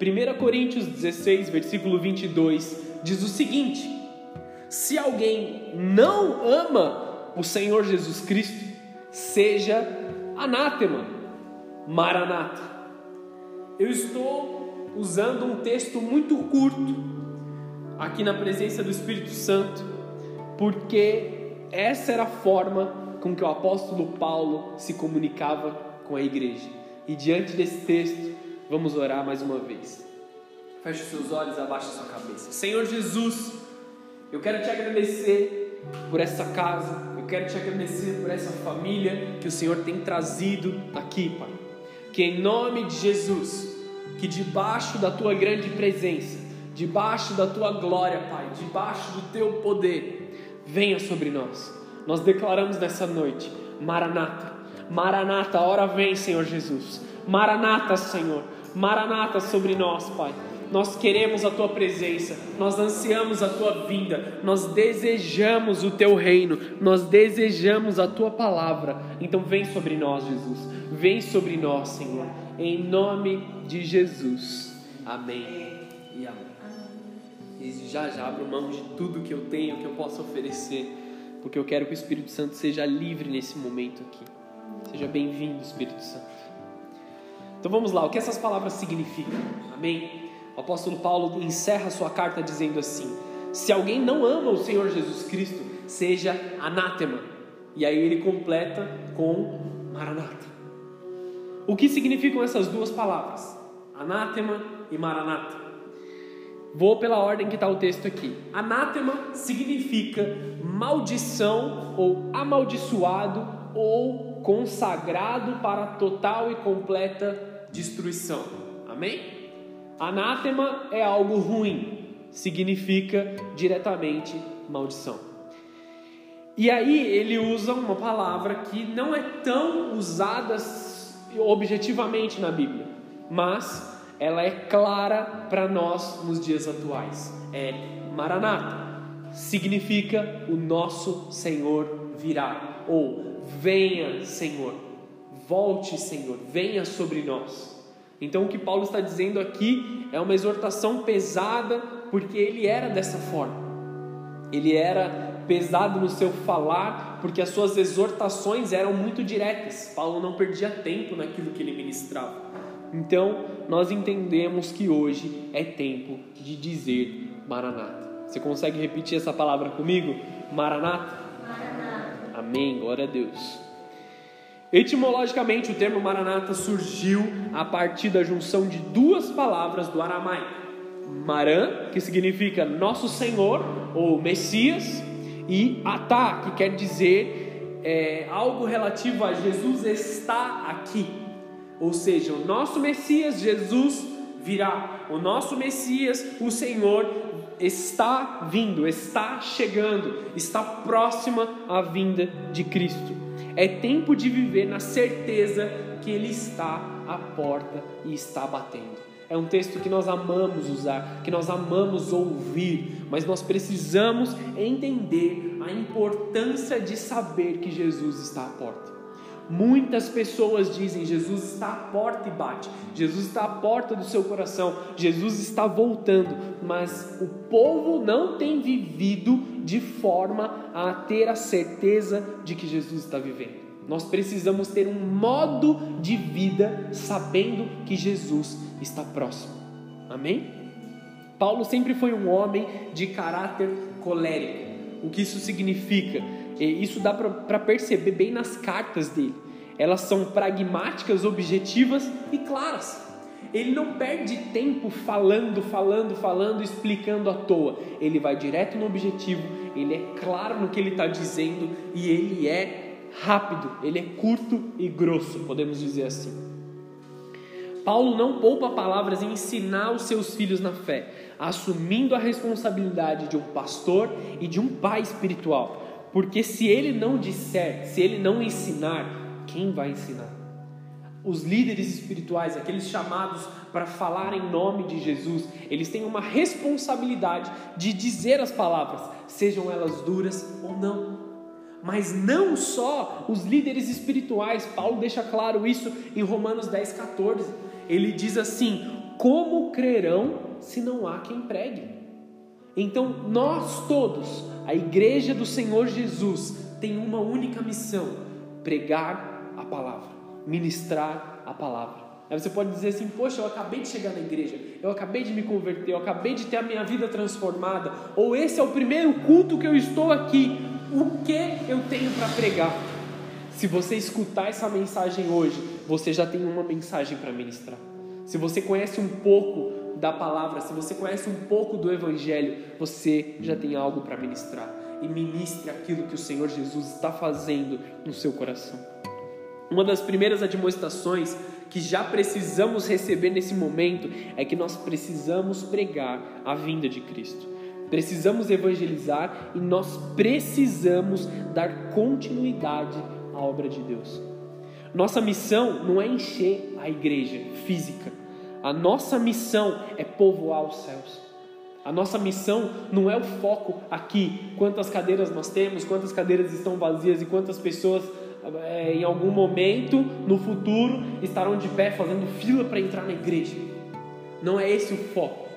1 Coríntios 16, versículo 22, diz o seguinte: Se alguém não ama o Senhor Jesus Cristo, seja anátema, maranata. Eu estou usando um texto muito curto aqui na presença do Espírito Santo, porque essa era a forma com que o apóstolo Paulo se comunicava com a igreja. E diante desse texto, vamos orar mais uma vez. Feche seus olhos, abaixe a sua cabeça. Senhor Jesus, eu quero te agradecer por essa casa, eu quero te agradecer por essa família que o Senhor tem trazido aqui, Pai. Que em nome de Jesus, que debaixo da tua grande presença, debaixo da tua glória, Pai, debaixo do teu poder, venha sobre nós. Nós declaramos nessa noite, Maranata, Maranata, hora vem, Senhor Jesus. Maranata, Senhor, Maranata sobre nós, Pai. Nós queremos a tua presença, nós ansiamos a tua vinda, nós desejamos o teu reino, nós desejamos a tua palavra. Então vem sobre nós, Jesus. Vem sobre nós, Senhor. Em nome de Jesus. Amém e amém. E já já abro mão de tudo que eu tenho, que eu posso oferecer, porque eu quero que o Espírito Santo seja livre nesse momento aqui. Seja bem-vindo, Espírito Santo. Então vamos lá, o que essas palavras significam? Amém? O apóstolo Paulo encerra sua carta dizendo assim: Se alguém não ama o Senhor Jesus Cristo, seja anátema. E aí ele completa com maranata. O que significam essas duas palavras? Anátema e maranata. Vou pela ordem que está o texto aqui. Anátema significa maldição ou amaldiçoado ou consagrado para total e completa destruição. Amém? Anátema é algo ruim, significa diretamente maldição. E aí ele usa uma palavra que não é tão usada objetivamente na Bíblia, mas ela é clara para nós nos dias atuais. É Maranata. Significa o nosso Senhor virá ou venha, Senhor. Volte, Senhor, venha sobre nós. Então o que Paulo está dizendo aqui é uma exortação pesada, porque ele era dessa forma. Ele era pesado no seu falar, porque as suas exortações eram muito diretas. Paulo não perdia tempo naquilo que ele ministrava. Então, nós entendemos que hoje é tempo de dizer Maranata. Você consegue repetir essa palavra comigo? Maranata? Maranata. Amém, glória a Deus. Etimologicamente, o termo Maranata surgiu a partir da junção de duas palavras do aramaico. Maran, que significa Nosso Senhor ou Messias, e Atá, que quer dizer é, algo relativo a Jesus está aqui. Ou seja, o nosso Messias, Jesus, virá. O nosso Messias, o Senhor, está vindo, está chegando, está próxima à vinda de Cristo. É tempo de viver na certeza que Ele está à porta e está batendo. É um texto que nós amamos usar, que nós amamos ouvir, mas nós precisamos entender a importância de saber que Jesus está à porta. Muitas pessoas dizem: Jesus está à porta e bate, Jesus está à porta do seu coração, Jesus está voltando, mas o povo não tem vivido de forma a ter a certeza de que Jesus está vivendo. Nós precisamos ter um modo de vida sabendo que Jesus está próximo. Amém? Paulo sempre foi um homem de caráter colérico. O que isso significa? Isso dá para perceber bem nas cartas dele. Elas são pragmáticas, objetivas e claras. Ele não perde tempo falando, falando, falando, explicando à toa. Ele vai direto no objetivo, ele é claro no que ele está dizendo e ele é rápido, ele é curto e grosso, podemos dizer assim. Paulo não poupa palavras em ensinar os seus filhos na fé, assumindo a responsabilidade de um pastor e de um pai espiritual. Porque se ele não disser, se ele não ensinar, quem vai ensinar? Os líderes espirituais, aqueles chamados para falar em nome de Jesus, eles têm uma responsabilidade de dizer as palavras, sejam elas duras ou não. Mas não só os líderes espirituais, Paulo deixa claro isso em Romanos 10, 14. Ele diz assim: como crerão se não há quem pregue? Então, nós todos, a igreja do Senhor Jesus, tem uma única missão: pregar a palavra, ministrar a palavra. Aí você pode dizer assim: Poxa, eu acabei de chegar na igreja, eu acabei de me converter, eu acabei de ter a minha vida transformada, ou esse é o primeiro culto que eu estou aqui, o que eu tenho para pregar? Se você escutar essa mensagem hoje, você já tem uma mensagem para ministrar. Se você conhece um pouco da palavra, se você conhece um pouco do Evangelho, você já tem algo para ministrar. E ministre aquilo que o Senhor Jesus está fazendo no seu coração. Uma das primeiras admoestações que já precisamos receber nesse momento é que nós precisamos pregar a vinda de Cristo. Precisamos evangelizar e nós precisamos dar continuidade à obra de Deus. Nossa missão não é encher a igreja física. A nossa missão é povoar os céus. A nossa missão não é o foco aqui, quantas cadeiras nós temos, quantas cadeiras estão vazias e quantas pessoas é, em algum momento no futuro estarão de pé fazendo fila para entrar na igreja. Não é esse o foco.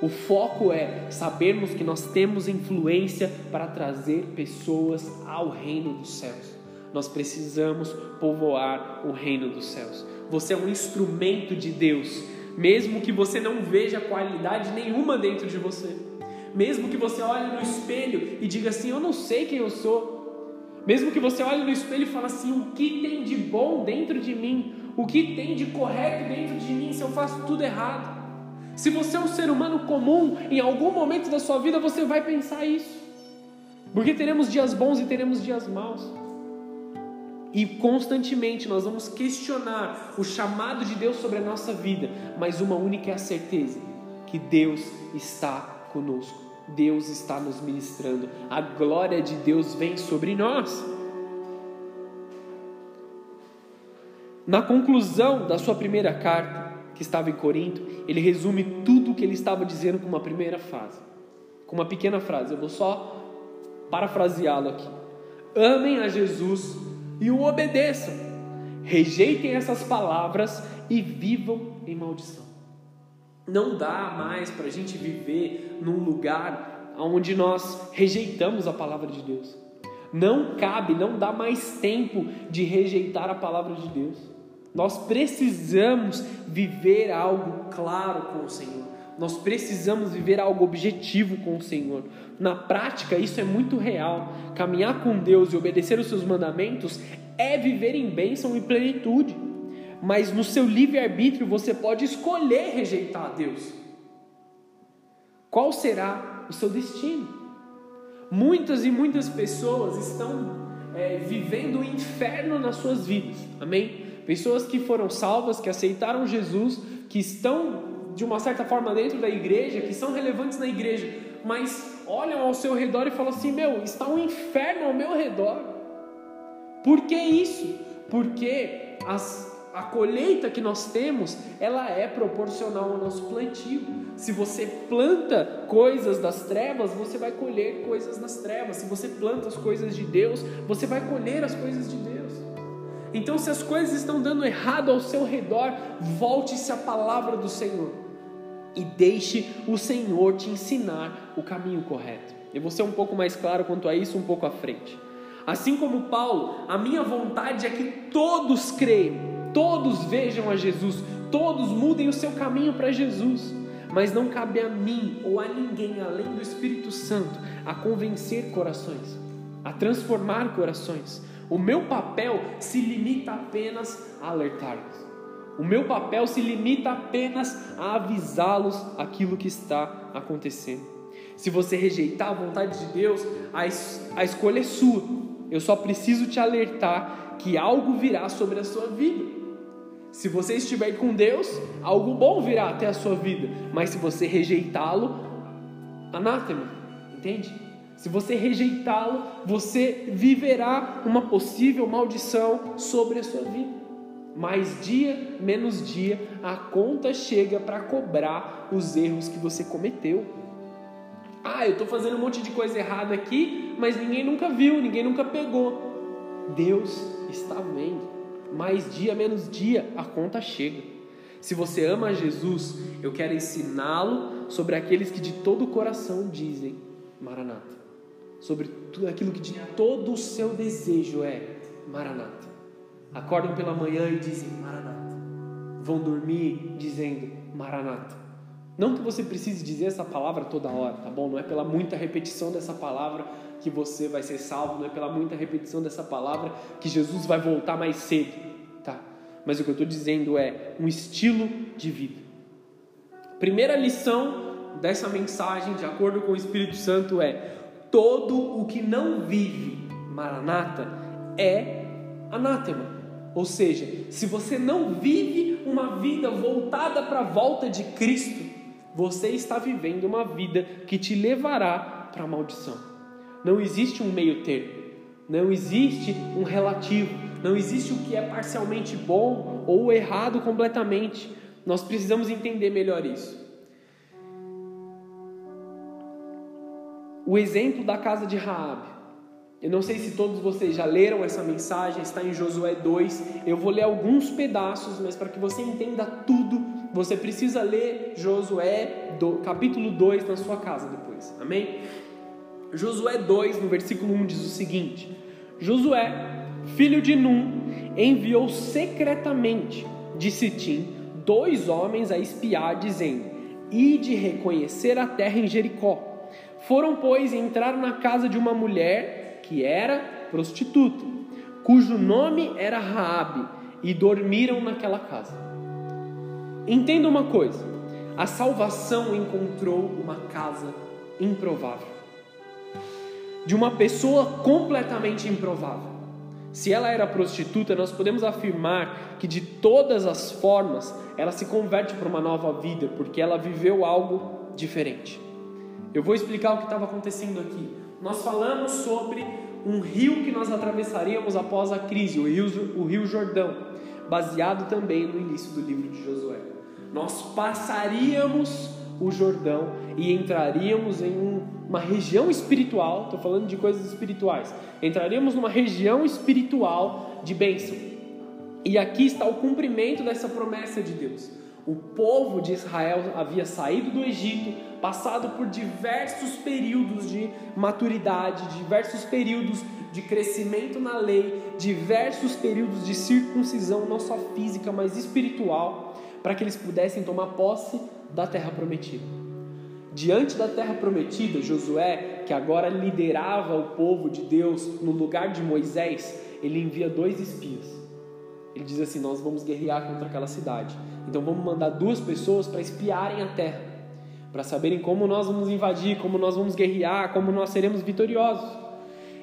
O foco é sabermos que nós temos influência para trazer pessoas ao reino dos céus. Nós precisamos povoar o reino dos céus. Você é um instrumento de Deus, mesmo que você não veja qualidade nenhuma dentro de você. Mesmo que você olhe no espelho e diga assim: Eu não sei quem eu sou. Mesmo que você olhe no espelho e fale assim: O que tem de bom dentro de mim? O que tem de correto dentro de mim se eu faço tudo errado? Se você é um ser humano comum, em algum momento da sua vida você vai pensar isso. Porque teremos dias bons e teremos dias maus. E constantemente nós vamos questionar o chamado de Deus sobre a nossa vida, mas uma única é a certeza: que Deus está conosco, Deus está nos ministrando, a glória de Deus vem sobre nós. Na conclusão da sua primeira carta, que estava em Corinto, ele resume tudo o que ele estava dizendo com uma primeira frase, com uma pequena frase. Eu vou só parafraseá-lo aqui. Amem a Jesus e o obedeçam. Rejeitem essas palavras e vivam em maldição. Não dá mais para a gente viver num lugar onde nós rejeitamos a palavra de Deus. Não cabe, não dá mais tempo de rejeitar a palavra de Deus. Nós precisamos viver algo claro com o Senhor. Nós precisamos viver algo objetivo com o Senhor. Na prática, isso é muito real. Caminhar com Deus e obedecer os seus mandamentos é viver em bênção e plenitude. Mas no seu livre-arbítrio você pode escolher rejeitar a Deus. Qual será o seu destino? Muitas e muitas pessoas estão é, vivendo o inferno nas suas vidas, amém? Pessoas que foram salvas, que aceitaram Jesus, que estão de uma certa forma dentro da igreja, que são relevantes na igreja, mas olham ao seu redor e falam assim: Meu, está um inferno ao meu redor. Por que isso? Porque as, a colheita que nós temos, ela é proporcional ao nosso plantio. Se você planta coisas das trevas, você vai colher coisas das trevas. Se você planta as coisas de Deus, você vai colher as coisas de Deus. Então, se as coisas estão dando errado ao seu redor, volte-se à palavra do Senhor e deixe o Senhor te ensinar o caminho correto. Eu vou ser um pouco mais claro quanto a isso um pouco à frente. Assim como Paulo, a minha vontade é que todos creiam, todos vejam a Jesus, todos mudem o seu caminho para Jesus. Mas não cabe a mim ou a ninguém além do Espírito Santo a convencer corações, a transformar corações. O meu papel se limita apenas a alertar-los. O meu papel se limita apenas a avisá-los aquilo que está acontecendo. Se você rejeitar a vontade de Deus, a, es a escolha é sua. Eu só preciso te alertar que algo virá sobre a sua vida. Se você estiver com Deus, algo bom virá até a sua vida. Mas se você rejeitá-lo, anátema, entende? Se você rejeitá-lo, você viverá uma possível maldição sobre a sua vida mais dia menos dia a conta chega para cobrar os erros que você cometeu. Ah, eu estou fazendo um monte de coisa errada aqui, mas ninguém nunca viu, ninguém nunca pegou. Deus está vendo. Mais dia menos dia a conta chega. Se você ama Jesus, eu quero ensiná-lo sobre aqueles que de todo o coração dizem Maranata. Sobre tudo aquilo que de todo o seu desejo é Maranata. Acordam pela manhã e dizem Maranata. Vão dormir dizendo Maranata. Não que você precise dizer essa palavra toda hora, tá bom? Não é pela muita repetição dessa palavra que você vai ser salvo, não é pela muita repetição dessa palavra que Jesus vai voltar mais cedo, tá? Mas o que eu estou dizendo é um estilo de vida. Primeira lição dessa mensagem, de acordo com o Espírito Santo, é: todo o que não vive Maranata é anátema. Ou seja, se você não vive uma vida voltada para a volta de Cristo, você está vivendo uma vida que te levará para a maldição. Não existe um meio termo, não existe um relativo, não existe o que é parcialmente bom ou errado completamente. Nós precisamos entender melhor isso. O exemplo da casa de Raabe. Eu não sei se todos vocês já leram essa mensagem, está em Josué 2. Eu vou ler alguns pedaços, mas para que você entenda tudo, você precisa ler Josué do, capítulo 2 na sua casa depois. Amém? Josué 2, no versículo 1 diz o seguinte: Josué, filho de Num, enviou secretamente de Sitim dois homens a espiar, dizendo: Ide reconhecer a terra em Jericó. Foram, pois, entrar na casa de uma mulher que era prostituta, cujo nome era Raabe, e dormiram naquela casa. Entenda uma coisa: a salvação encontrou uma casa improvável, de uma pessoa completamente improvável. Se ela era prostituta, nós podemos afirmar que de todas as formas ela se converte para uma nova vida, porque ela viveu algo diferente. Eu vou explicar o que estava acontecendo aqui nós falamos sobre um rio que nós atravessaríamos após a crise, o rio, o rio Jordão, baseado também no início do livro de Josué. Nós passaríamos o Jordão e entraríamos em um, uma região espiritual, estou falando de coisas espirituais, entraríamos numa região espiritual de bênção. E aqui está o cumprimento dessa promessa de Deus. O povo de Israel havia saído do Egito, passado por diversos períodos de maturidade, diversos períodos de crescimento na lei, diversos períodos de circuncisão, não só física, mas espiritual, para que eles pudessem tomar posse da terra prometida. Diante da terra prometida, Josué, que agora liderava o povo de Deus no lugar de Moisés, ele envia dois espias. Ele diz assim: Nós vamos guerrear contra aquela cidade então vamos mandar duas pessoas para espiarem a terra, para saberem como nós vamos invadir, como nós vamos guerrear, como nós seremos vitoriosos.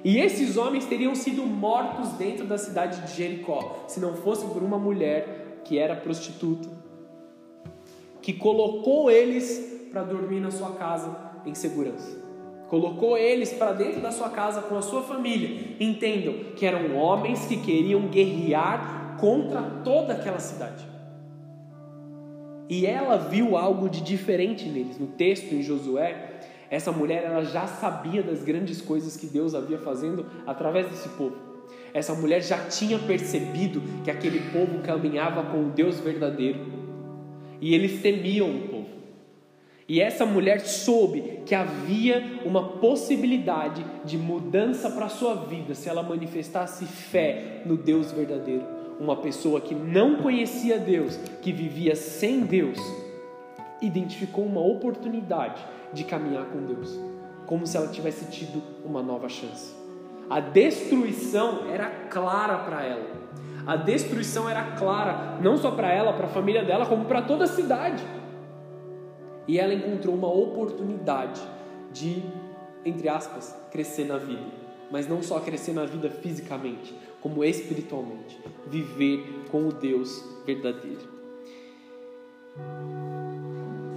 E esses homens teriam sido mortos dentro da cidade de Jericó, se não fosse por uma mulher que era prostituta, que colocou eles para dormir na sua casa em segurança. Colocou eles para dentro da sua casa com a sua família. Entendam que eram homens que queriam guerrear contra toda aquela cidade. E ela viu algo de diferente neles. No texto em Josué, essa mulher ela já sabia das grandes coisas que Deus havia fazendo através desse povo. Essa mulher já tinha percebido que aquele povo caminhava com o Deus verdadeiro. E eles temiam o povo. E essa mulher soube que havia uma possibilidade de mudança para a sua vida se ela manifestasse fé no Deus verdadeiro uma pessoa que não conhecia Deus, que vivia sem Deus, identificou uma oportunidade de caminhar com Deus, como se ela tivesse tido uma nova chance. A destruição era clara para ela. A destruição era clara não só para ela, para a família dela, como para toda a cidade. E ela encontrou uma oportunidade de, entre aspas, crescer na vida mas não só crescer na vida fisicamente, como espiritualmente, viver com o Deus verdadeiro.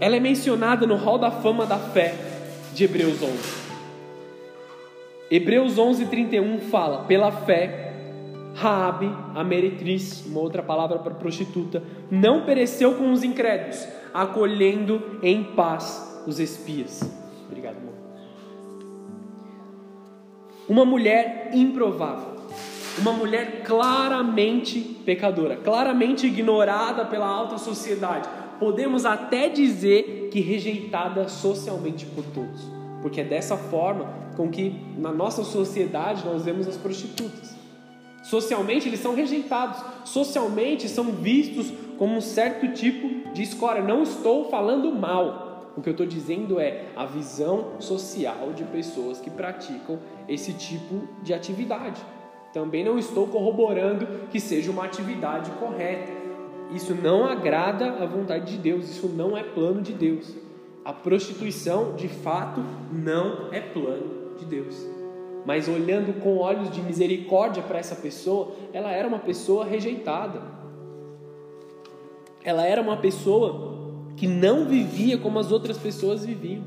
Ela é mencionada no Hall da Fama da Fé de Hebreus 11. Hebreus 11:31 fala: "Pela fé, Raabe, a meretriz, uma outra palavra para prostituta, não pereceu com os incrédulos, acolhendo em paz os espias." Obrigado, irmão uma mulher improvável. Uma mulher claramente pecadora, claramente ignorada pela alta sociedade. Podemos até dizer que rejeitada socialmente por todos, porque é dessa forma com que na nossa sociedade nós vemos as prostitutas. Socialmente eles são rejeitados, socialmente são vistos como um certo tipo de escória. Não estou falando mal. O que eu estou dizendo é a visão social de pessoas que praticam esse tipo de atividade. Também não estou corroborando que seja uma atividade correta. Isso não agrada a vontade de Deus, isso não é plano de Deus. A prostituição, de fato, não é plano de Deus mas olhando com olhos de misericórdia para essa pessoa, ela era uma pessoa rejeitada. Ela era uma pessoa que não vivia como as outras pessoas viviam.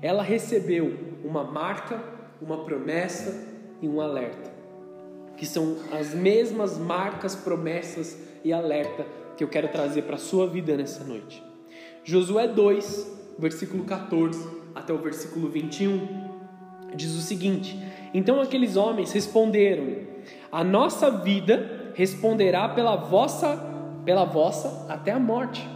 Ela recebeu uma marca, uma promessa e um alerta, que são as mesmas marcas, promessas e alerta que eu quero trazer para a sua vida nessa noite. Josué 2, versículo 14 até o versículo 21, diz o seguinte: então aqueles homens responderam: A nossa vida responderá pela vossa, pela vossa até a morte.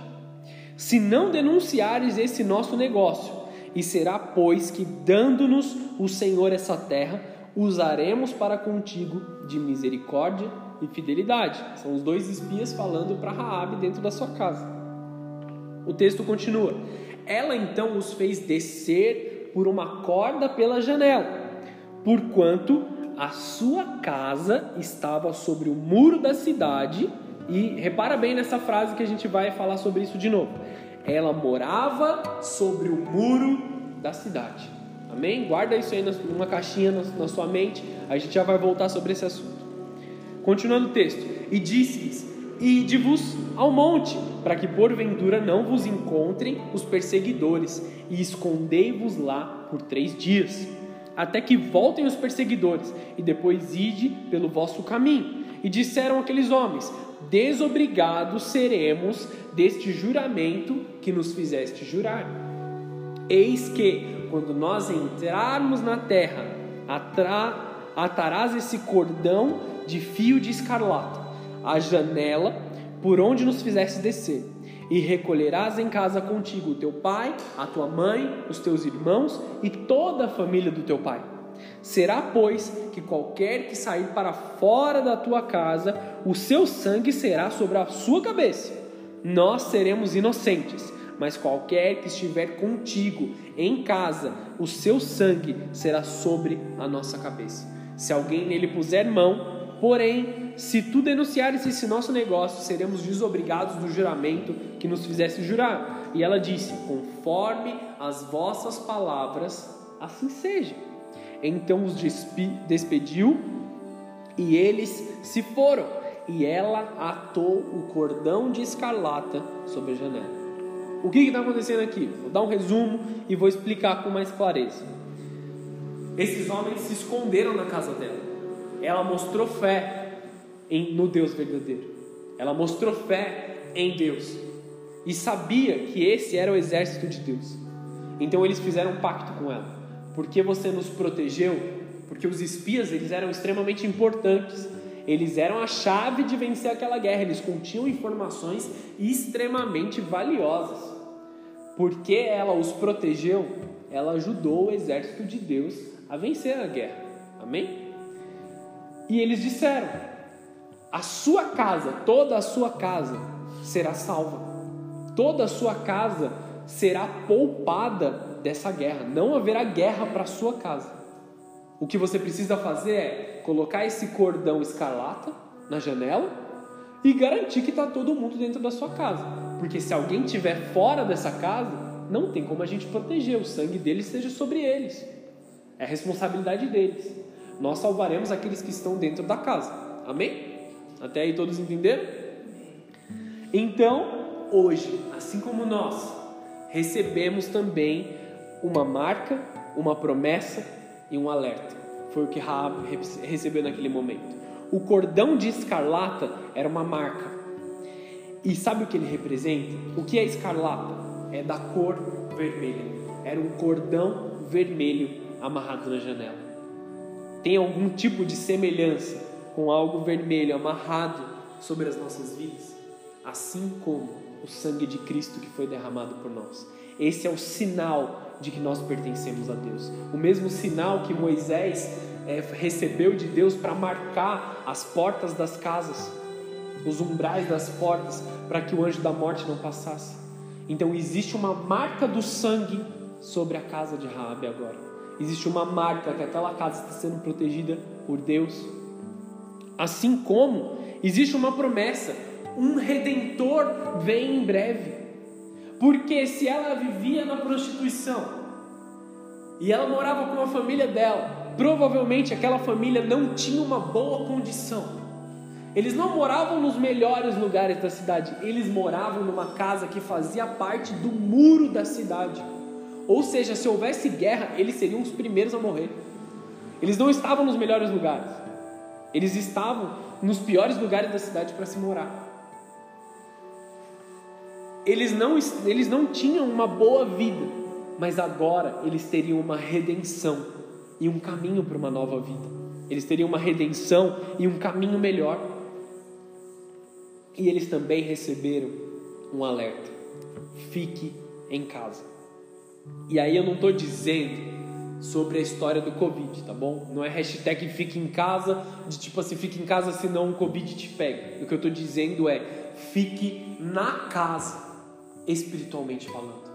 Se não denunciares esse nosso negócio, e será pois que dando-nos o Senhor essa terra, usaremos para contigo de misericórdia e fidelidade. São os dois espias falando para Raabe dentro da sua casa. O texto continua: Ela então os fez descer por uma corda pela janela porquanto a sua casa estava sobre o muro da cidade. E repara bem nessa frase que a gente vai falar sobre isso de novo. Ela morava sobre o muro da cidade. Amém? Guarda isso aí numa caixinha na sua mente. A gente já vai voltar sobre esse assunto. Continuando o texto. E disse-lhes: Ide-vos ao monte, para que porventura não vos encontrem os perseguidores, e escondei-vos lá por três dias até que voltem os perseguidores, e depois ide pelo vosso caminho. E disseram aqueles homens: Desobrigados seremos deste juramento que nos fizeste jurar. Eis que, quando nós entrarmos na terra, atarás esse cordão de fio de escarlata, a janela por onde nos fizeste descer e recolherás em casa contigo o teu pai, a tua mãe, os teus irmãos e toda a família do teu pai. Será, pois, que qualquer que sair para fora da tua casa, o seu sangue será sobre a sua cabeça. Nós seremos inocentes, mas qualquer que estiver contigo em casa, o seu sangue será sobre a nossa cabeça. Se alguém nele puser mão, Porém, se tu denunciares esse nosso negócio, seremos desobrigados do juramento que nos fizesse jurar. E ela disse: Conforme as vossas palavras, assim seja. Então os despediu e eles se foram. E ela atou o cordão de escarlata sobre a janela. O que está acontecendo aqui? Vou dar um resumo e vou explicar com mais clareza. Esses homens se esconderam na casa dela ela mostrou fé em, no Deus verdadeiro. Ela mostrou fé em Deus e sabia que esse era o exército de Deus. Então eles fizeram um pacto com ela. Porque você nos protegeu? Porque os espias eles eram extremamente importantes. Eles eram a chave de vencer aquela guerra. Eles continham informações extremamente valiosas. Porque ela os protegeu, ela ajudou o exército de Deus a vencer a guerra. Amém? E eles disseram: A sua casa, toda a sua casa será salva. Toda a sua casa será poupada dessa guerra. Não haverá guerra para a sua casa. O que você precisa fazer é colocar esse cordão escarlata na janela e garantir que está todo mundo dentro da sua casa. Porque se alguém estiver fora dessa casa, não tem como a gente proteger. O sangue deles seja sobre eles. É responsabilidade deles nós salvaremos aqueles que estão dentro da casa. Amém? Até aí todos entenderam? Então, hoje, assim como nós, recebemos também uma marca, uma promessa e um alerta. Foi o que Raab recebeu naquele momento. O cordão de escarlata era uma marca. E sabe o que ele representa? O que é escarlata? É da cor vermelha. Era um cordão vermelho amarrado na janela tem algum tipo de semelhança com algo vermelho amarrado sobre as nossas vidas, assim como o sangue de Cristo que foi derramado por nós. Esse é o sinal de que nós pertencemos a Deus. O mesmo sinal que Moisés é, recebeu de Deus para marcar as portas das casas, os umbrais das portas, para que o anjo da morte não passasse. Então existe uma marca do sangue sobre a casa de Raabe agora. Existe uma marca que aquela casa está sendo protegida por Deus. Assim como existe uma promessa, um redentor vem em breve. Porque se ela vivia na prostituição e ela morava com a família dela, provavelmente aquela família não tinha uma boa condição. Eles não moravam nos melhores lugares da cidade, eles moravam numa casa que fazia parte do muro da cidade. Ou seja, se houvesse guerra, eles seriam os primeiros a morrer. Eles não estavam nos melhores lugares, eles estavam nos piores lugares da cidade para se morar. Eles não, eles não tinham uma boa vida, mas agora eles teriam uma redenção e um caminho para uma nova vida. Eles teriam uma redenção e um caminho melhor. E eles também receberam um alerta: fique em casa. E aí eu não estou dizendo sobre a história do Covid, tá bom? Não é hashtag fique em casa, de tipo assim, fique em casa senão o Covid te pega. O que eu estou dizendo é fique na casa, espiritualmente falando.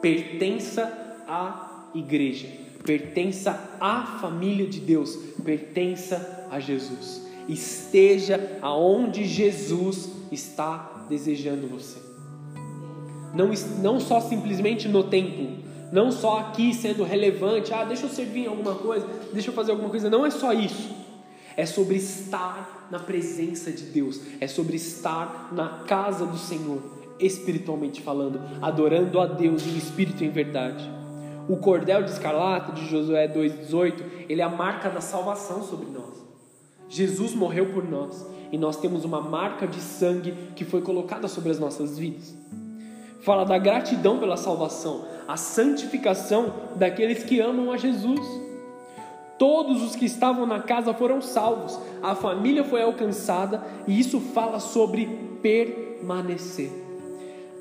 Pertença à igreja, pertença à família de Deus, pertença a Jesus. Esteja aonde Jesus está desejando você. Não, não só simplesmente no templo, não só aqui sendo relevante, ah, deixa eu servir em alguma coisa, deixa eu fazer alguma coisa, não é só isso. É sobre estar na presença de Deus, é sobre estar na casa do Senhor, espiritualmente falando, adorando a Deus em espírito e em verdade. O cordel de escarlata de Josué 2,18, ele é a marca da salvação sobre nós. Jesus morreu por nós e nós temos uma marca de sangue que foi colocada sobre as nossas vidas. Fala da gratidão pela salvação, a santificação daqueles que amam a Jesus. Todos os que estavam na casa foram salvos, a família foi alcançada e isso fala sobre permanecer.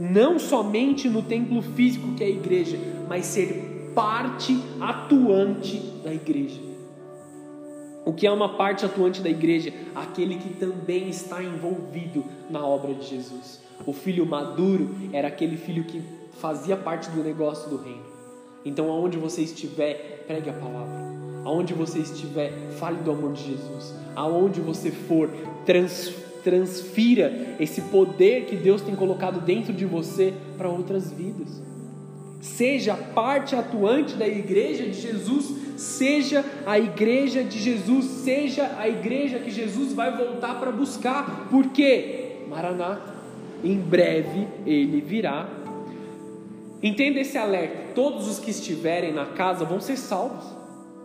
Não somente no templo físico que é a igreja, mas ser parte atuante da igreja. O que é uma parte atuante da igreja? Aquele que também está envolvido na obra de Jesus. O filho maduro era aquele filho que fazia parte do negócio do reino. Então, aonde você estiver, pregue a palavra. Aonde você estiver, fale do amor de Jesus. Aonde você for, trans, transfira esse poder que Deus tem colocado dentro de você para outras vidas. Seja parte atuante da igreja de Jesus, seja a igreja de Jesus, seja a igreja que Jesus vai voltar para buscar. Por quê? Maranata, em breve ele virá. Entenda esse alerta: todos os que estiverem na casa vão ser salvos,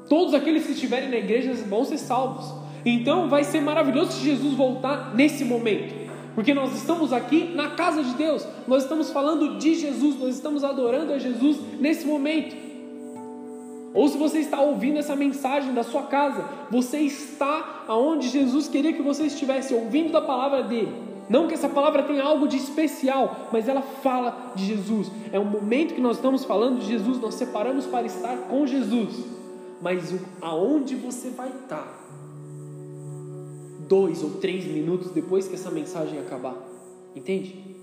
todos aqueles que estiverem na igreja vão ser salvos. Então vai ser maravilhoso se Jesus voltar nesse momento. Porque nós estamos aqui na casa de Deus, nós estamos falando de Jesus, nós estamos adorando a Jesus nesse momento. Ou se você está ouvindo essa mensagem da sua casa, você está aonde Jesus queria que você estivesse, ouvindo da palavra dele. Não que essa palavra tenha algo de especial, mas ela fala de Jesus. É um momento que nós estamos falando de Jesus, nós separamos para estar com Jesus. Mas aonde você vai estar? Dois ou três minutos depois que essa mensagem acabar. Entende?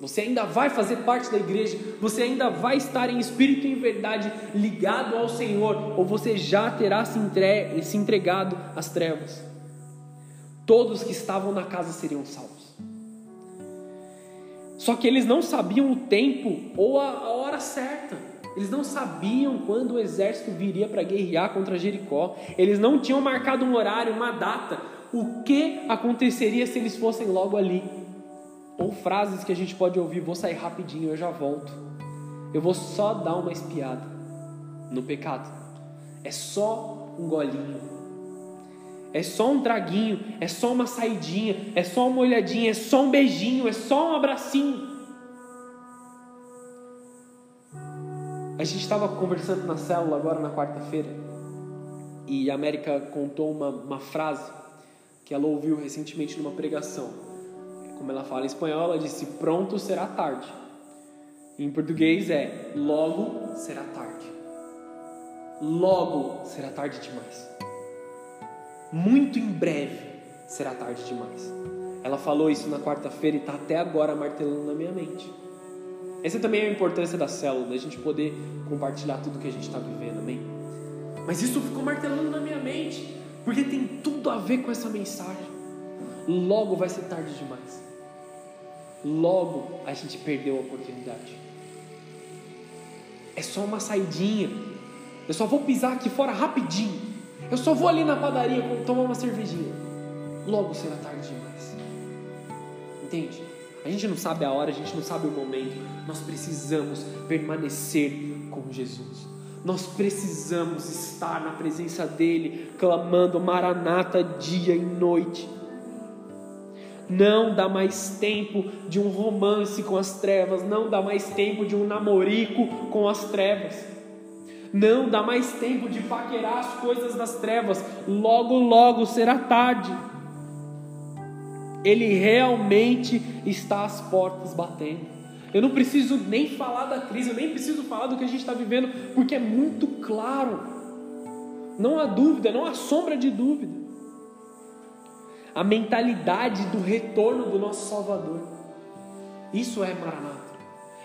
Você ainda vai fazer parte da igreja, você ainda vai estar em espírito e em verdade ligado ao Senhor, ou você já terá se, entre... se entregado às trevas. Todos que estavam na casa seriam salvos. Só que eles não sabiam o tempo ou a, hora certa. Eles não sabiam quando o exército viria para guerrear contra Jericó. Eles não tinham marcado um horário, uma data o que aconteceria se eles fossem logo ali. Ou frases que a gente pode ouvir: vou sair rapidinho, eu já volto. Eu vou só dar uma espiada no pecado. É só um golinho. É só um traguinho, é só uma saidinha, é só uma olhadinha, é só um beijinho, é só um abracinho. A gente estava conversando na célula agora na quarta-feira e a América contou uma, uma frase que ela ouviu recentemente numa pregação. Como ela fala em espanhol, ela disse: Pronto será tarde. Em português é: Logo será tarde. Logo será tarde demais. Muito em breve será tarde demais. Ela falou isso na quarta-feira e está até agora martelando na minha mente. Essa também é a importância da célula, da gente poder compartilhar tudo que a gente está vivendo, amém? Mas isso ficou martelando na minha mente, porque tem tudo a ver com essa mensagem. Logo vai ser tarde demais. Logo a gente perdeu a oportunidade. É só uma saidinha. Eu só vou pisar aqui fora rapidinho. Eu só vou ali na padaria tomar uma cervejinha. Logo será tarde demais. Entende? A gente não sabe a hora, a gente não sabe o momento. Nós precisamos permanecer com Jesus. Nós precisamos estar na presença dEle, clamando Maranata dia e noite. Não dá mais tempo de um romance com as trevas, não dá mais tempo de um namorico com as trevas. Não dá mais tempo de paquerar as coisas das trevas. Logo, logo será tarde. Ele realmente está às portas batendo. Eu não preciso nem falar da crise, eu nem preciso falar do que a gente está vivendo, porque é muito claro. Não há dúvida, não há sombra de dúvida a mentalidade do retorno do nosso Salvador. Isso é Maranata.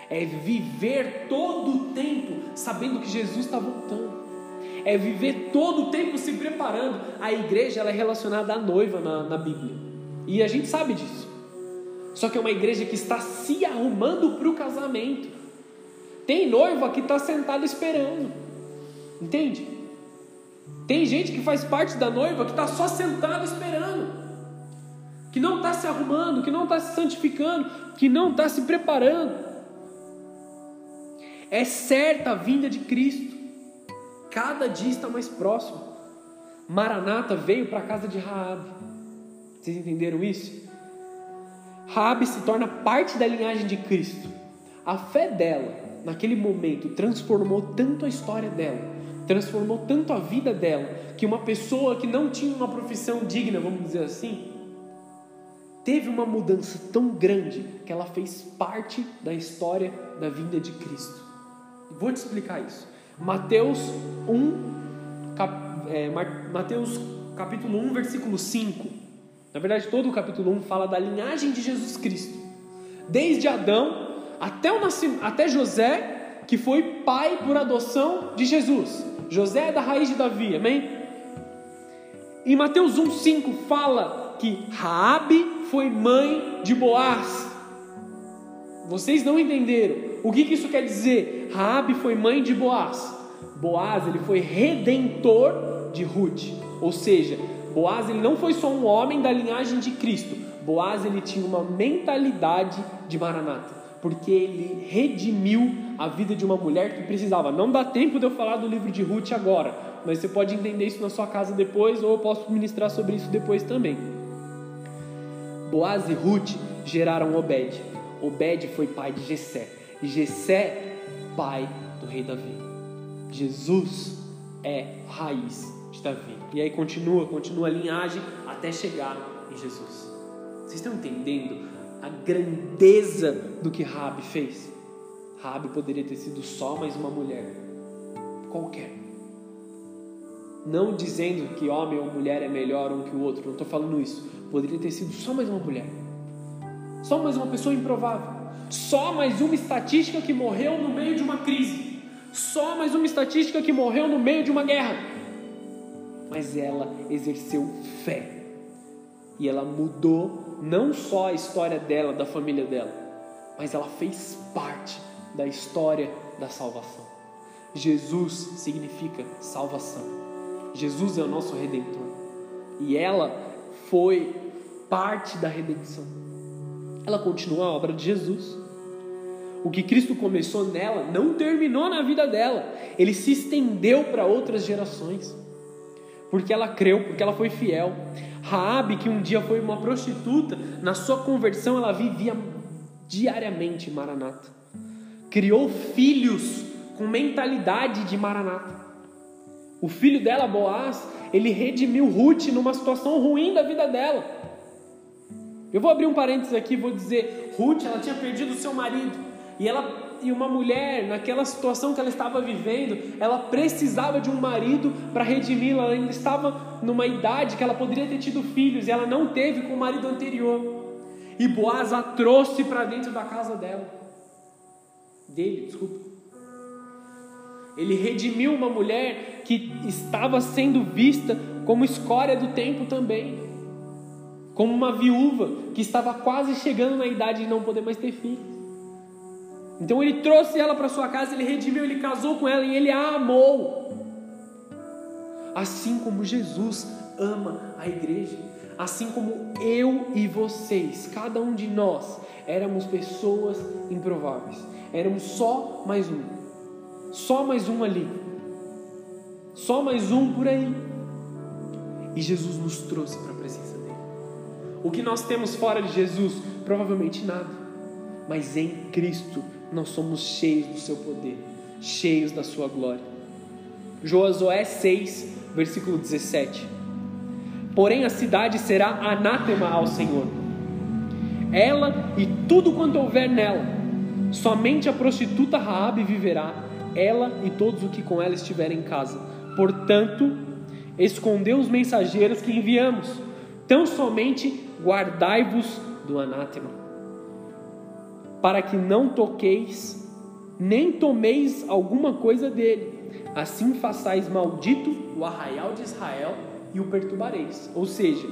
É viver todo o tempo sabendo que Jesus está voltando. É viver todo o tempo se preparando. A igreja ela é relacionada à noiva na, na Bíblia. E a gente sabe disso. Só que é uma igreja que está se arrumando para o casamento. Tem noiva que está sentada esperando. Entende? Tem gente que faz parte da noiva que está só sentada esperando que não está se arrumando, que não está se santificando, que não está se preparando. É certa a vinda de Cristo, cada dia está mais próximo. Maranata veio para a casa de Raabe. Vocês entenderam isso? Raabe se torna parte da linhagem de Cristo. A fé dela, naquele momento, transformou tanto a história dela, transformou tanto a vida dela, que uma pessoa que não tinha uma profissão digna, vamos dizer assim, teve uma mudança tão grande que ela fez parte da história da vinda de Cristo. Vou te explicar isso. Mateus 1, cap, é, Mateus capítulo 1, versículo 5. Na verdade, todo o capítulo 1 fala da linhagem de Jesus Cristo. Desde Adão até, o até José, que foi pai por adoção de Jesus. José é da raiz de Davi, amém? E Mateus 1,5 fala que Raabe foi mãe de Boaz. Vocês não entenderam. O que, que isso quer dizer? Raabe foi mãe de Boaz. Boaz ele foi redentor de Ruth. Ou seja, Boaz ele não foi só um homem da linhagem de Cristo. Boaz ele tinha uma mentalidade de Maranata, porque ele redimiu a vida de uma mulher que precisava. Não dá tempo de eu falar do livro de Ruth agora, mas você pode entender isso na sua casa depois ou eu posso ministrar sobre isso depois também. Boaz e Ruth geraram Obed. Obed foi pai de Jessé. E Jessé, pai do rei Davi. Jesus é raiz de Davi. E aí continua, continua a linhagem até chegar em Jesus. Vocês estão entendendo a grandeza do que Rabi fez? Rabi poderia ter sido só mais uma mulher, qualquer. Não dizendo que homem ou mulher é melhor um que o outro, não estou falando isso. Poderia ter sido só mais uma mulher, só mais uma pessoa improvável, só mais uma estatística que morreu no meio de uma crise, só mais uma estatística que morreu no meio de uma guerra. Mas ela exerceu fé e ela mudou não só a história dela, da família dela, mas ela fez parte da história da salvação. Jesus significa salvação. Jesus é o nosso redentor. E ela foi parte da redenção. Ela continua a obra de Jesus. O que Cristo começou nela não terminou na vida dela, ele se estendeu para outras gerações. Porque ela creu, porque ela foi fiel. Raabe, que um dia foi uma prostituta, na sua conversão ela vivia diariamente Maranata. Criou filhos com mentalidade de Maranata. O filho dela, Boaz, ele redimiu Ruth numa situação ruim da vida dela. Eu vou abrir um parênteses aqui, vou dizer, Ruth, ela tinha perdido seu marido e ela e uma mulher, naquela situação que ela estava vivendo, ela precisava de um marido para redimi-la. Ela ainda estava numa idade que ela poderia ter tido filhos e ela não teve com o marido anterior. E Boaz a trouxe para dentro da casa dela. Dele, desculpa. Ele redimiu uma mulher que estava sendo vista como escória do tempo também. Como uma viúva que estava quase chegando na idade de não poder mais ter filhos. Então ele trouxe ela para sua casa, ele redimiu, ele casou com ela e ele a amou. Assim como Jesus ama a igreja, assim como eu e vocês, cada um de nós, éramos pessoas improváveis, éramos só mais um, só mais um ali, só mais um por aí. E Jesus nos trouxe para a presença dele. O que nós temos fora de Jesus? Provavelmente nada, mas em Cristo nós somos cheios do seu poder, cheios da sua glória. Josué 6, versículo 17. Porém a cidade será anátema ao Senhor, ela e tudo quanto houver nela. Somente a prostituta Raabe viverá, ela e todos os que com ela estiverem em casa. Portanto, escondeu os mensageiros que enviamos. Tão somente guardai-vos do anátema, para que não toqueis, nem tomeis alguma coisa dele. Assim façais maldito o arraial de Israel e o perturbareis. Ou seja,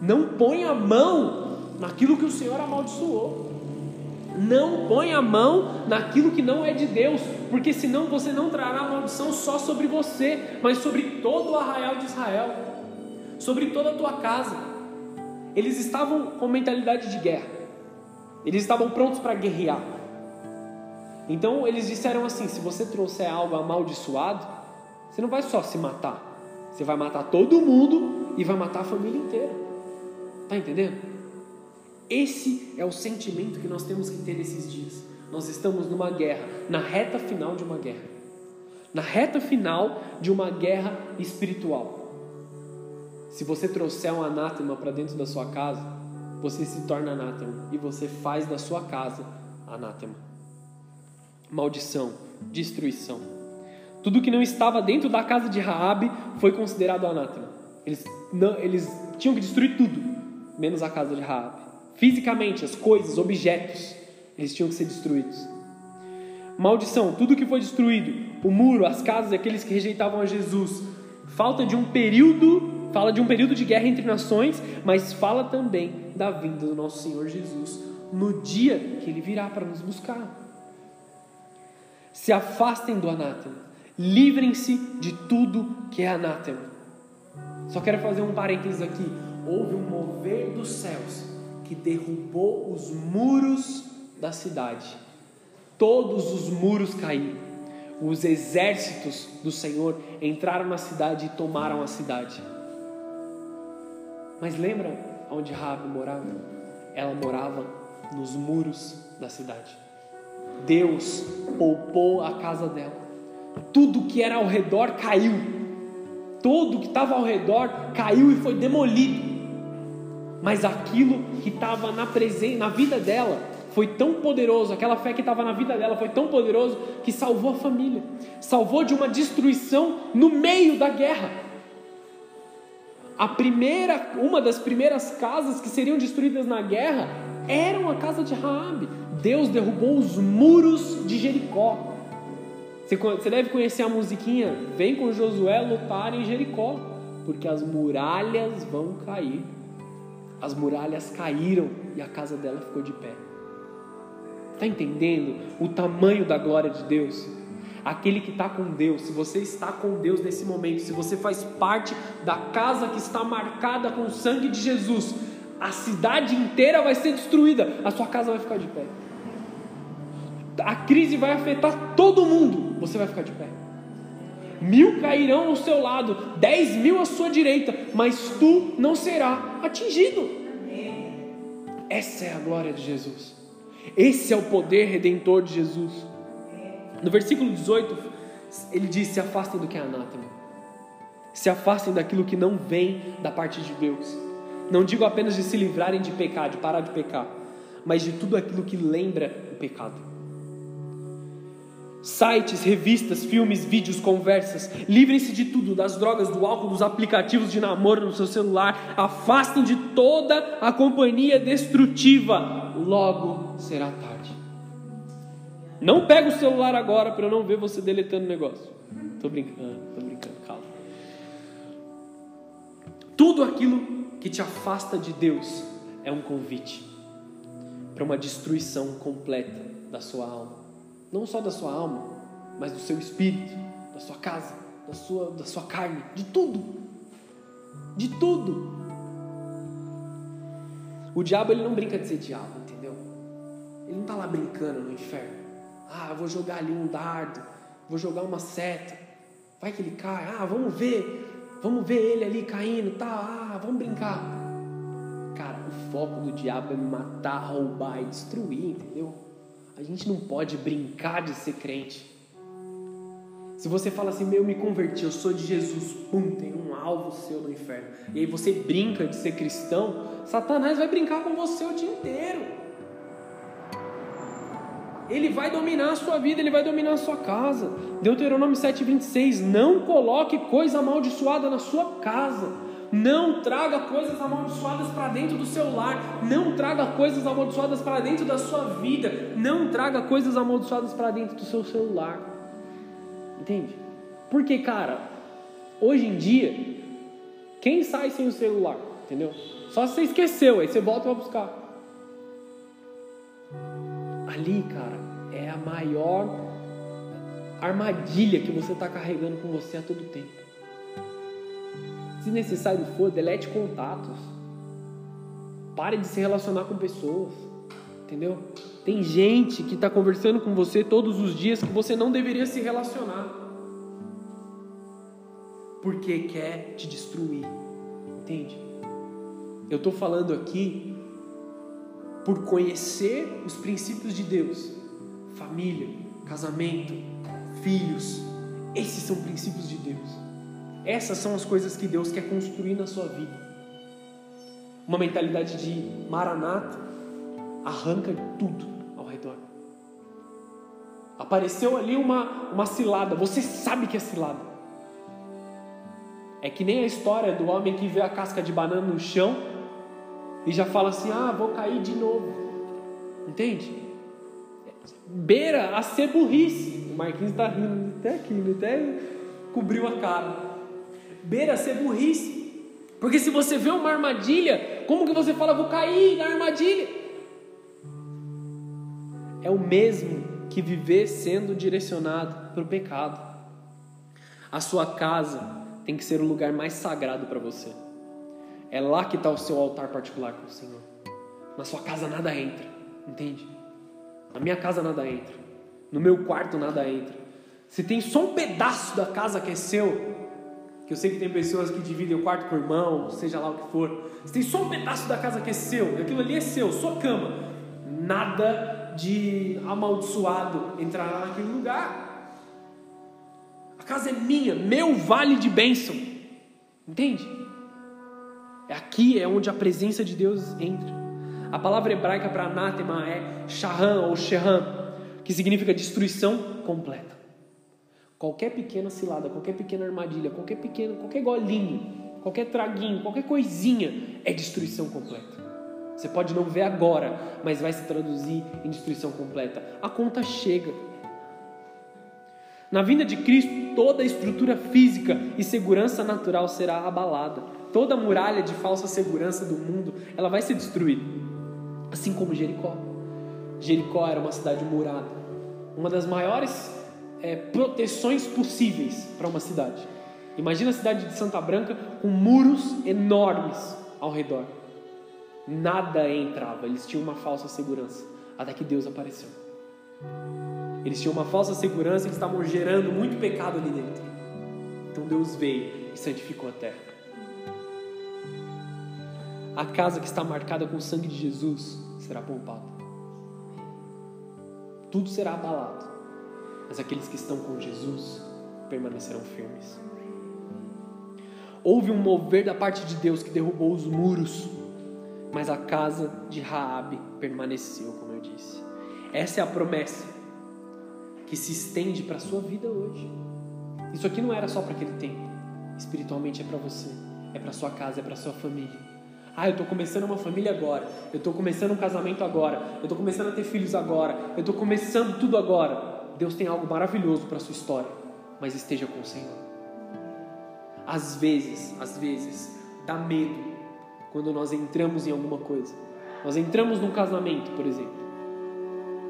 não põe a mão naquilo que o Senhor amaldiçoou. Não põe a mão naquilo que não é de Deus, porque senão você não trará maldição só sobre você, mas sobre todo o arraial de Israel, sobre toda a tua casa. Eles estavam com mentalidade de guerra, eles estavam prontos para guerrear. Então eles disseram assim: se você trouxer algo amaldiçoado, você não vai só se matar, você vai matar todo mundo e vai matar a família inteira. Tá entendendo? Esse é o sentimento que nós temos que ter nesses dias. Nós estamos numa guerra, na reta final de uma guerra. Na reta final de uma guerra espiritual. Se você trouxer um anátema para dentro da sua casa, você se torna anátema e você faz da sua casa anátema. Maldição, destruição. Tudo que não estava dentro da casa de Raabe foi considerado anátema. Eles, não, eles tinham que destruir tudo, menos a casa de Raabe. Fisicamente, as coisas, objetos, eles tinham que ser destruídos. Maldição, tudo que foi destruído, o muro, as casas, aqueles que rejeitavam a Jesus. Falta de um período, fala de um período de guerra entre nações, mas fala também da vinda do nosso Senhor Jesus no dia que ele virá para nos buscar. Se afastem do anátema. Livrem-se de tudo que é anátema. Só quero fazer um parênteses aqui. Houve um mover dos céus que derrubou os muros da cidade. Todos os muros caíram. Os exércitos do Senhor entraram na cidade e tomaram a cidade. Mas lembra onde Rabi morava? Ela morava nos muros da cidade. Deus poupou a casa dela tudo que era ao redor caiu. Tudo que estava ao redor caiu e foi demolido. Mas aquilo que estava na presença, na vida dela, foi tão poderoso, aquela fé que estava na vida dela foi tão poderoso que salvou a família, salvou de uma destruição no meio da guerra. A primeira, uma das primeiras casas que seriam destruídas na guerra era a casa de Raabe. Deus derrubou os muros de Jericó. Você deve conhecer a musiquinha Vem com Josué lutar em Jericó, porque as muralhas vão cair. As muralhas caíram e a casa dela ficou de pé. Está entendendo o tamanho da glória de Deus? Aquele que está com Deus, se você está com Deus nesse momento, se você faz parte da casa que está marcada com o sangue de Jesus, a cidade inteira vai ser destruída, a sua casa vai ficar de pé. A crise vai afetar todo mundo, você vai ficar de pé. Mil cairão ao seu lado, dez mil à sua direita, mas tu não será atingido. Essa é a glória de Jesus. Esse é o poder redentor de Jesus. No versículo 18, ele diz: Se afastem do que é anátema. Se afastem daquilo que não vem da parte de Deus. Não digo apenas de se livrarem de pecar, de parar de pecar, mas de tudo aquilo que lembra o pecado. Sites, revistas, filmes, vídeos, conversas. Livrem-se de tudo, das drogas, do álcool, dos aplicativos de namoro no seu celular. Afastem de toda a companhia destrutiva. Logo será tarde. Não pega o celular agora para eu não ver você deletando o negócio. Tô brincando, tô brincando, calma. Tudo aquilo que te afasta de Deus é um convite para uma destruição completa da sua alma. Não só da sua alma, mas do seu espírito, da sua casa, da sua, da sua carne, de tudo. De tudo. O diabo ele não brinca de ser diabo, entendeu? Ele não está lá brincando no inferno. Ah, vou jogar ali um dardo, vou jogar uma seta. Vai que ele cai. Ah, vamos ver. Vamos ver ele ali caindo, tá? Ah, vamos brincar. Cara, o foco do diabo é matar, roubar e destruir, entendeu? A gente não pode brincar de ser crente. Se você fala assim, meu, me converti, eu sou de Jesus, pum, tem um alvo seu no inferno. E aí você brinca de ser cristão, Satanás vai brincar com você o dia inteiro. Ele vai dominar a sua vida, ele vai dominar a sua casa. Deuteronômio 7,26: Não coloque coisa amaldiçoada na sua casa não traga coisas amaldiçoadas para dentro do seu lar. Não traga coisas amaldiçoadas para dentro da sua vida. Não traga coisas amaldiçoadas para dentro do seu celular. Entende? Porque, cara, hoje em dia, quem sai sem o celular? Entendeu? Só se você esqueceu, aí você volta para buscar. Ali, cara, é a maior armadilha que você está carregando com você a todo tempo. Se necessário for, delete contatos. Pare de se relacionar com pessoas. Entendeu? Tem gente que está conversando com você todos os dias que você não deveria se relacionar. Porque quer te destruir. Entende? Eu estou falando aqui por conhecer os princípios de Deus: família, casamento, filhos. Esses são princípios de Deus. Essas são as coisas que Deus quer construir na sua vida. Uma mentalidade de maranata arranca tudo ao redor. Apareceu ali uma, uma cilada, você sabe que é cilada. É que nem a história do homem que vê a casca de banana no chão e já fala assim: ah, vou cair de novo. Entende? Beira a ser burrice. O Marquinhos está rindo até aqui, até cobriu a cara beira ser burrice. Porque se você vê uma armadilha, como que você fala, vou cair na armadilha? É o mesmo que viver sendo direcionado para o pecado. A sua casa tem que ser o lugar mais sagrado para você. É lá que está o seu altar particular com o Senhor. Na sua casa nada entra, entende? Na minha casa nada entra. No meu quarto nada entra. Se tem só um pedaço da casa que é seu, que eu sei que tem pessoas que dividem o quarto com o irmão, seja lá o que for. Você tem só um pedaço da casa que é seu, aquilo ali é seu, sua cama. Nada de amaldiçoado entrará naquele lugar. A casa é minha, meu vale de bênção. Entende? É aqui é onde a presença de Deus entra. A palavra hebraica para anátema é shahan ou shehan, que significa destruição completa. Qualquer pequena cilada, qualquer pequena armadilha, qualquer pequeno, qualquer golinho, qualquer traguinho, qualquer coisinha é destruição completa. Você pode não ver agora, mas vai se traduzir em destruição completa. A conta chega. Na vinda de Cristo, toda a estrutura física e segurança natural será abalada. Toda a muralha de falsa segurança do mundo, ela vai ser destruída. Assim como Jericó. Jericó era uma cidade murada, uma das maiores é, proteções possíveis para uma cidade. Imagina a cidade de Santa Branca com muros enormes ao redor. Nada entrava, eles tinham uma falsa segurança, até que Deus apareceu. Eles tinham uma falsa segurança e estavam gerando muito pecado ali dentro. Então Deus veio e santificou a terra. A casa que está marcada com o sangue de Jesus será poupada. Tudo será abalado mas aqueles que estão com Jesus permanecerão firmes. Houve um mover da parte de Deus que derrubou os muros, mas a casa de Raabe permaneceu, como eu disse. Essa é a promessa que se estende para a sua vida hoje. Isso aqui não era só para aquele tempo. Espiritualmente é para você, é para sua casa, é para sua família. Ah, eu estou começando uma família agora. Eu estou começando um casamento agora. Eu estou começando a ter filhos agora. Eu estou começando tudo agora. Deus tem algo maravilhoso para a sua história. Mas esteja com o Senhor. Às vezes, às vezes, dá medo quando nós entramos em alguma coisa. Nós entramos num casamento, por exemplo.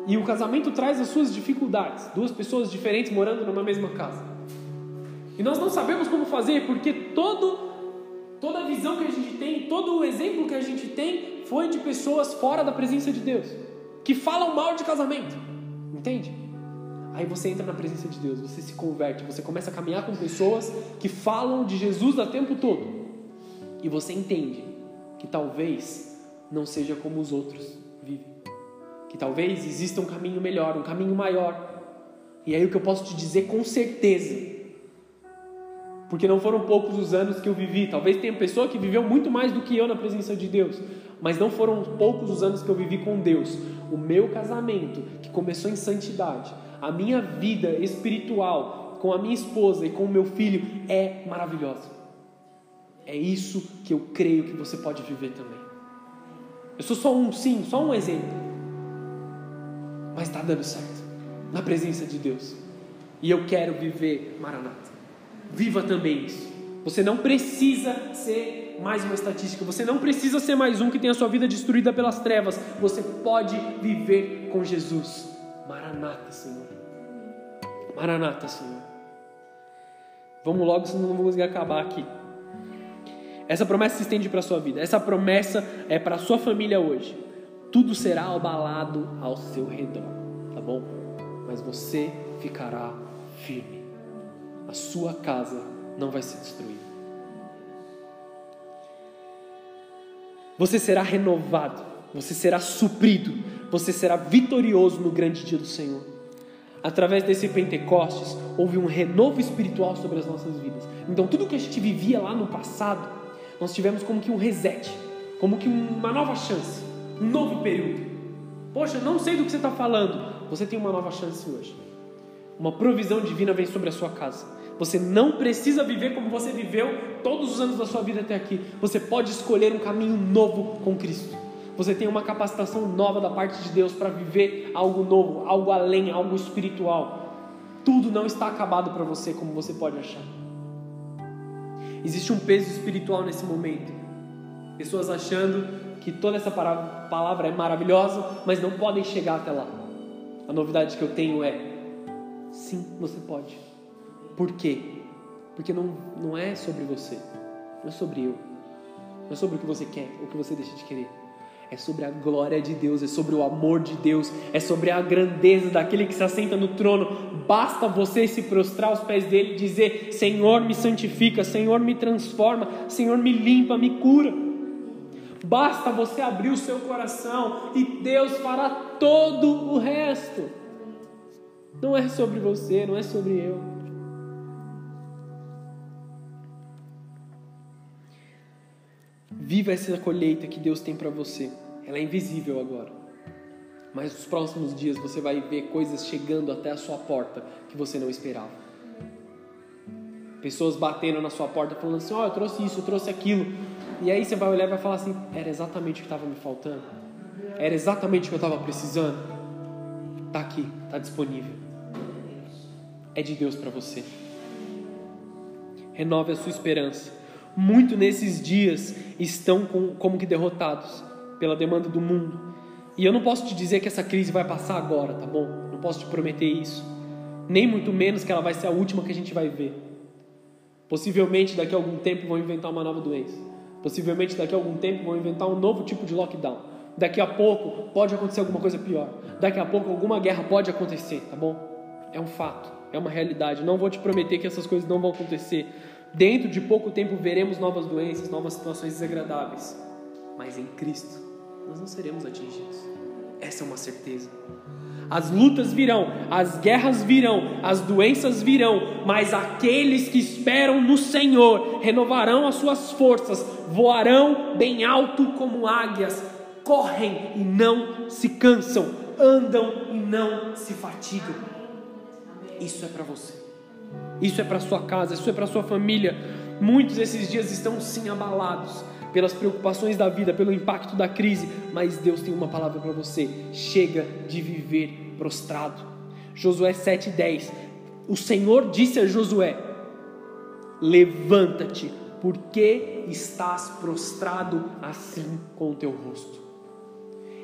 E o casamento traz as suas dificuldades. Duas pessoas diferentes morando numa mesma casa. E nós não sabemos como fazer porque todo Toda a visão que a gente tem, todo o exemplo que a gente tem foi de pessoas fora da presença de Deus, que falam mal de casamento. Entende? Aí você entra na presença de Deus, você se converte, você começa a caminhar com pessoas que falam de Jesus o tempo todo. E você entende que talvez não seja como os outros vivem. Que talvez exista um caminho melhor, um caminho maior. E aí o que eu posso te dizer com certeza porque não foram poucos os anos que eu vivi. Talvez tenha pessoa que viveu muito mais do que eu na presença de Deus, mas não foram poucos os anos que eu vivi com Deus. O meu casamento, que começou em santidade, a minha vida espiritual com a minha esposa e com o meu filho é maravilhosa. É isso que eu creio que você pode viver também. Eu sou só um, sim, só um exemplo. Mas está dando certo na presença de Deus. E eu quero viver Maranata. Viva também isso. Você não precisa ser mais uma estatística, você não precisa ser mais um que tem a sua vida destruída pelas trevas. Você pode viver com Jesus. Maranata, Senhor. Maranata, Senhor. Vamos logo, senão não vamos conseguir acabar aqui. Essa promessa se estende para a sua vida. Essa promessa é para a sua família hoje. Tudo será abalado ao seu redor, tá bom? Mas você ficará firme a sua casa não vai ser destruída. Você será renovado, você será suprido, você será vitorioso no grande dia do Senhor. Através desse Pentecostes, houve um renovo espiritual sobre as nossas vidas. Então, tudo que a gente vivia lá no passado, nós tivemos como que um reset, como que uma nova chance, um novo período. Poxa, não sei do que você está falando. Você tem uma nova chance hoje. Uma provisão divina vem sobre a sua casa. Você não precisa viver como você viveu todos os anos da sua vida até aqui. Você pode escolher um caminho novo com Cristo. Você tem uma capacitação nova da parte de Deus para viver algo novo, algo além, algo espiritual. Tudo não está acabado para você como você pode achar. Existe um peso espiritual nesse momento. Pessoas achando que toda essa palavra é maravilhosa, mas não podem chegar até lá. A novidade que eu tenho é: sim, você pode. Por quê? Porque não, não é sobre você, não é sobre eu, não é sobre o que você quer o que você deixa de querer. É sobre a glória de Deus, é sobre o amor de Deus, é sobre a grandeza daquele que se assenta no trono. Basta você se prostrar aos pés dele e dizer: Senhor, me santifica, Senhor, me transforma, Senhor, me limpa, me cura. Basta você abrir o seu coração e Deus fará todo o resto. Não é sobre você, não é sobre eu. Viva essa colheita que Deus tem para você. Ela é invisível agora. Mas nos próximos dias você vai ver coisas chegando até a sua porta que você não esperava. Pessoas batendo na sua porta falando assim: Ó, oh, eu trouxe isso, eu trouxe aquilo. E aí você vai olhar e vai falar assim: Era exatamente o que estava me faltando. Era exatamente o que eu estava precisando. Está aqui, está disponível. É de Deus para você. Renove a sua esperança muito nesses dias estão com, como que derrotados pela demanda do mundo. E eu não posso te dizer que essa crise vai passar agora, tá bom? Não posso te prometer isso. Nem muito menos que ela vai ser a última que a gente vai ver. Possivelmente daqui a algum tempo vão inventar uma nova doença. Possivelmente daqui a algum tempo vão inventar um novo tipo de lockdown. Daqui a pouco pode acontecer alguma coisa pior. Daqui a pouco alguma guerra pode acontecer, tá bom? É um fato, é uma realidade. Não vou te prometer que essas coisas não vão acontecer, Dentro de pouco tempo veremos novas doenças, novas situações desagradáveis, mas em Cristo nós não seremos atingidos. Essa é uma certeza. As lutas virão, as guerras virão, as doenças virão, mas aqueles que esperam no Senhor renovarão as suas forças, voarão bem alto como águias, correm e não se cansam, andam e não se fatigam. Isso é para você, isso é para sua casa, isso é para sua família. Muitos esses dias estão sim abalados pelas preocupações da vida, pelo impacto da crise, mas Deus tem uma palavra para você: chega de viver prostrado. Josué 7,10: O Senhor disse a Josué: Levanta-te, porque estás prostrado assim com o teu rosto.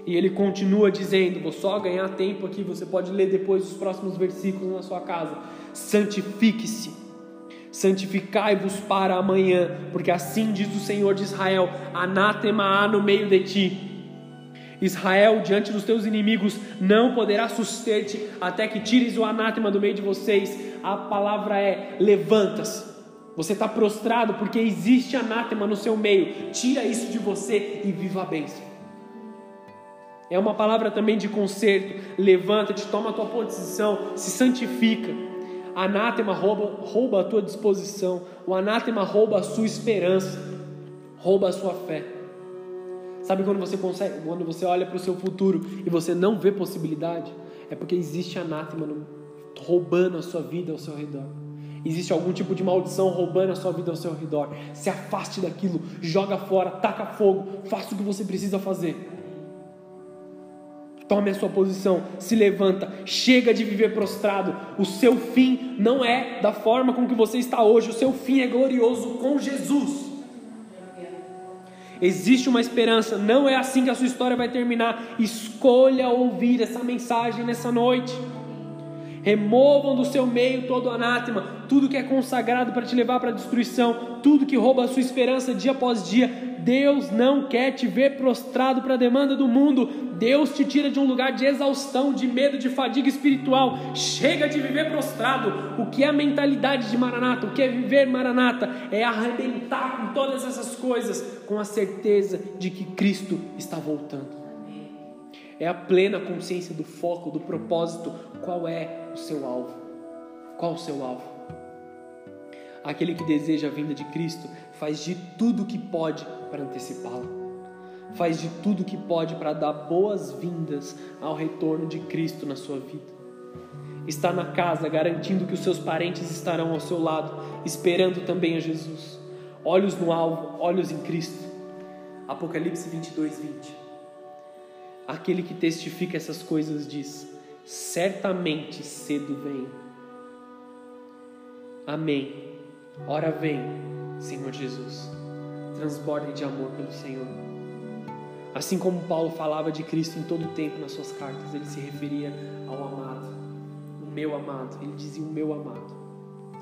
E ele continua dizendo: Vou só ganhar tempo aqui, você pode ler depois os próximos versículos na sua casa. Santifique-se santificai-vos para amanhã, porque assim diz o Senhor de Israel: anátema há no meio de ti. Israel, diante dos teus inimigos, não poderá suster-te até que tires o anátema do meio de vocês. A palavra é: levanta-se. Você está prostrado porque existe anátema no seu meio. Tira isso de você e viva a bênção. É uma palavra também de conserto. Levanta-te, toma a tua posição, se santifica. Anátema rouba, rouba a tua disposição. O anátema rouba a sua esperança, rouba a sua fé. Sabe quando você consegue, quando você olha para o seu futuro e você não vê possibilidade? É porque existe anátema roubando a sua vida ao seu redor. Existe algum tipo de maldição roubando a sua vida ao seu redor. Se afaste daquilo, joga fora, taca fogo, faça o que você precisa fazer. Tome a sua posição, se levanta, chega de viver prostrado. O seu fim não é da forma com que você está hoje, o seu fim é glorioso com Jesus. Existe uma esperança, não é assim que a sua história vai terminar. Escolha ouvir essa mensagem nessa noite. Removam do seu meio todo anátema, tudo que é consagrado para te levar para a destruição, tudo que rouba a sua esperança dia após dia. Deus não quer te ver prostrado para a demanda do mundo. Deus te tira de um lugar de exaustão, de medo, de fadiga espiritual. Chega de viver prostrado. O que é a mentalidade de Maranata? O que é viver Maranata? É arrebentar com todas essas coisas, com a certeza de que Cristo está voltando é a plena consciência do foco, do propósito. Qual é o seu alvo? Qual o seu alvo? Aquele que deseja a vinda de Cristo faz de tudo o que pode para antecipá-la. Faz de tudo o que pode para dar boas-vindas ao retorno de Cristo na sua vida. Está na casa garantindo que os seus parentes estarão ao seu lado, esperando também a Jesus. Olhos no alvo, olhos em Cristo. Apocalipse 22, 20. Aquele que testifica essas coisas diz: certamente cedo vem. Amém. Ora vem, Senhor Jesus. Transborde de amor pelo Senhor. Assim como Paulo falava de Cristo em todo o tempo nas suas cartas, ele se referia ao amado, o meu amado. Ele dizia o meu amado,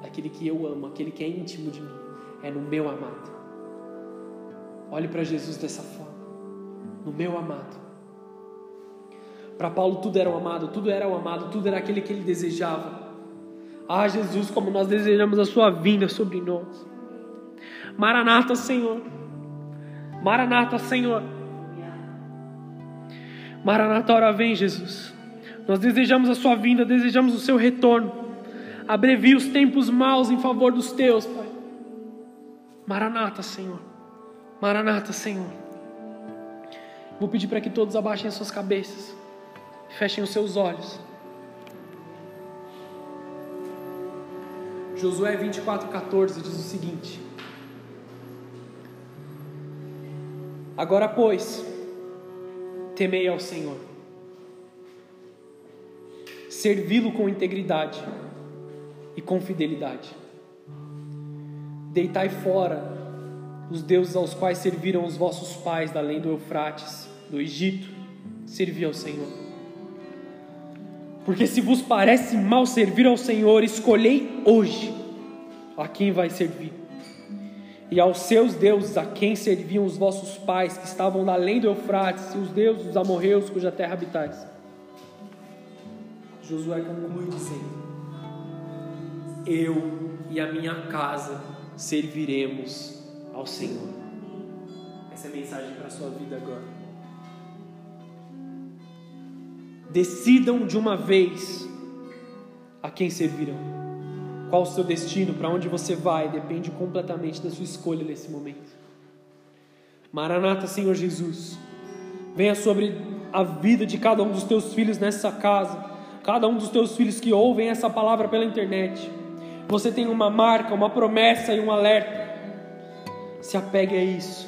aquele que eu amo, aquele que é íntimo de mim, é no meu amado. Olhe para Jesus dessa forma, no meu amado. Para Paulo tudo era o amado, tudo era o amado, tudo era aquele que ele desejava. Ah, Jesus, como nós desejamos a sua vinda sobre nós. Maranata, Senhor. Maranata, Senhor. Maranata, hora vem, Jesus. Nós desejamos a sua vinda, desejamos o seu retorno. Abrevia os tempos maus em favor dos teus, Pai. Maranata, Senhor. Maranata, Senhor. Vou pedir para que todos abaixem as suas cabeças. Fechem os seus olhos. Josué 24,14 diz o seguinte: Agora, pois, temei ao Senhor, servi-lo com integridade e com fidelidade. Deitai fora os deuses aos quais serviram os vossos pais da além do Eufrates, do Egito, servi ao Senhor. Porque se vos parece mal servir ao Senhor, escolhei hoje a quem vai servir. E aos seus deuses, a quem serviam os vossos pais, que estavam além do Eufrates, e os deuses dos amorreus, cuja terra habitais. Josué conclui dizendo: Eu e a minha casa serviremos ao Senhor. Essa é a mensagem para a sua vida agora. Decidam de uma vez a quem servirão. Qual o seu destino, para onde você vai, depende completamente da sua escolha nesse momento. Maranata, Senhor Jesus, venha sobre a vida de cada um dos teus filhos nessa casa, cada um dos teus filhos que ouvem essa palavra pela internet. Você tem uma marca, uma promessa e um alerta. Se apegue a isso.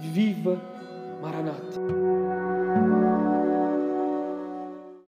Viva Maranata.